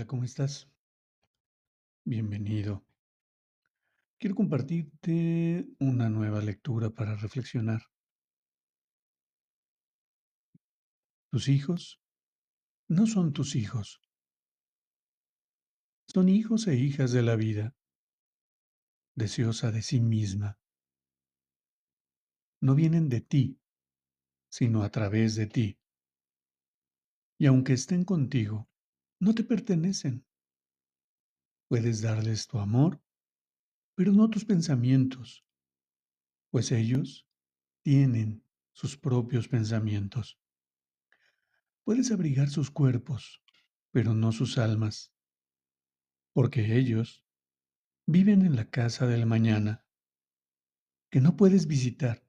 Hola, ¿cómo estás? Bienvenido. Quiero compartirte una nueva lectura para reflexionar. Tus hijos no son tus hijos. Son hijos e hijas de la vida, deseosa de sí misma. No vienen de ti, sino a través de ti. Y aunque estén contigo, no te pertenecen. Puedes darles tu amor, pero no tus pensamientos, pues ellos tienen sus propios pensamientos. Puedes abrigar sus cuerpos, pero no sus almas, porque ellos viven en la casa del mañana, que no puedes visitar,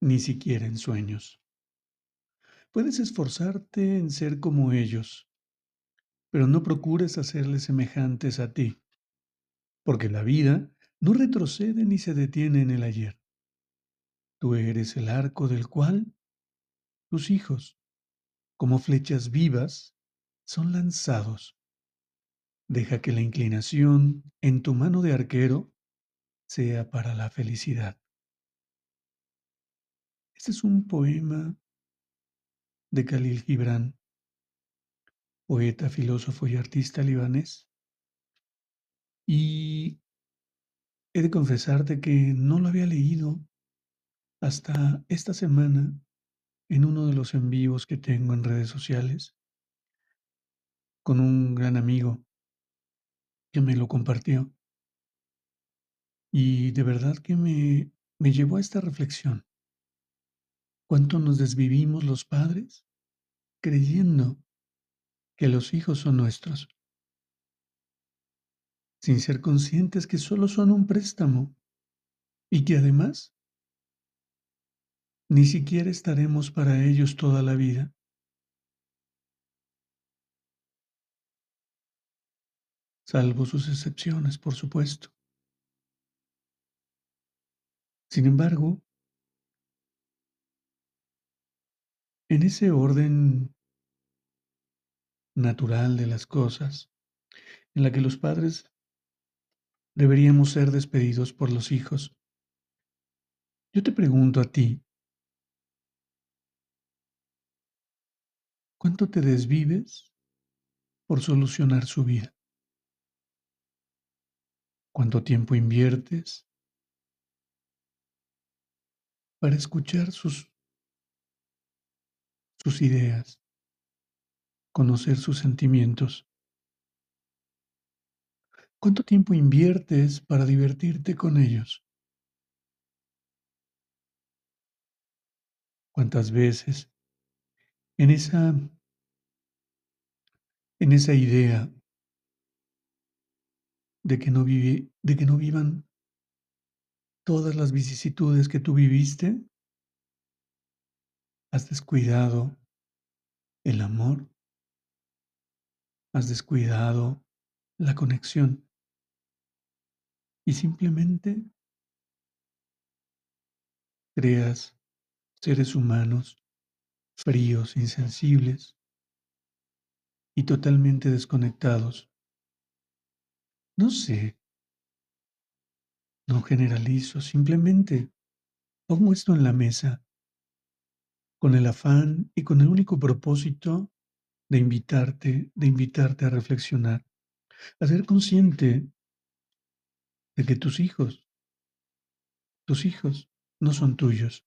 ni siquiera en sueños. Puedes esforzarte en ser como ellos, pero no procures hacerles semejantes a ti, porque la vida no retrocede ni se detiene en el ayer. Tú eres el arco del cual tus hijos, como flechas vivas, son lanzados. Deja que la inclinación en tu mano de arquero sea para la felicidad. Este es un poema de Khalil Gibran poeta, filósofo y artista libanés. Y he de confesarte que no lo había leído hasta esta semana en uno de los envíos que tengo en redes sociales con un gran amigo que me lo compartió. Y de verdad que me, me llevó a esta reflexión. ¿Cuánto nos desvivimos los padres creyendo que los hijos son nuestros, sin ser conscientes que solo son un préstamo y que además ni siquiera estaremos para ellos toda la vida. Salvo sus excepciones, por supuesto. Sin embargo, en ese orden natural de las cosas, en la que los padres deberíamos ser despedidos por los hijos. Yo te pregunto a ti, ¿cuánto te desvives por solucionar su vida? ¿Cuánto tiempo inviertes para escuchar sus, sus ideas? Conocer sus sentimientos. ¿Cuánto tiempo inviertes para divertirte con ellos? ¿Cuántas veces en esa en esa idea de que no viví, de que no vivan todas las vicisitudes que tú viviste, has descuidado el amor has descuidado la conexión y simplemente creas seres humanos fríos, insensibles y totalmente desconectados. No sé, no generalizo, simplemente pongo esto en la mesa con el afán y con el único propósito de invitarte, de invitarte a reflexionar, a ser consciente de que tus hijos, tus hijos no son tuyos.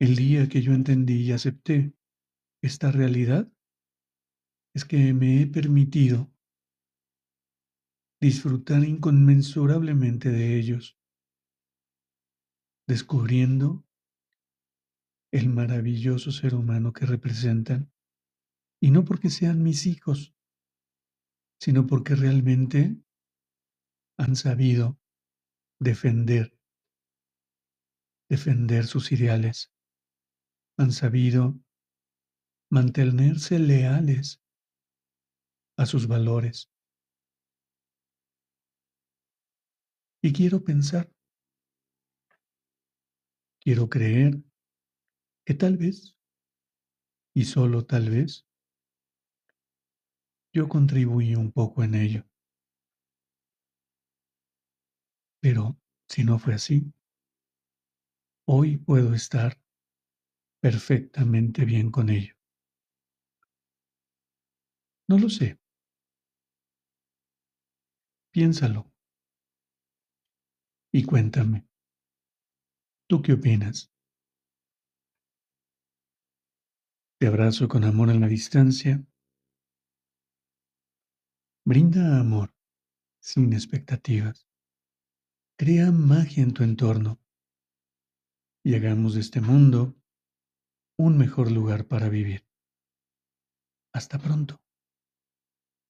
El día que yo entendí y acepté esta realidad es que me he permitido disfrutar inconmensurablemente de ellos, descubriendo el maravilloso ser humano que representan, y no porque sean mis hijos, sino porque realmente han sabido defender, defender sus ideales, han sabido mantenerse leales a sus valores. Y quiero pensar, quiero creer que tal vez, y solo tal vez, yo contribuí un poco en ello. Pero si no fue así, hoy puedo estar perfectamente bien con ello. No lo sé. Piénsalo. Y cuéntame. ¿Tú qué opinas? Te abrazo con amor en la distancia. Brinda amor sin expectativas. Crea magia en tu entorno y hagamos de este mundo un mejor lugar para vivir. Hasta pronto.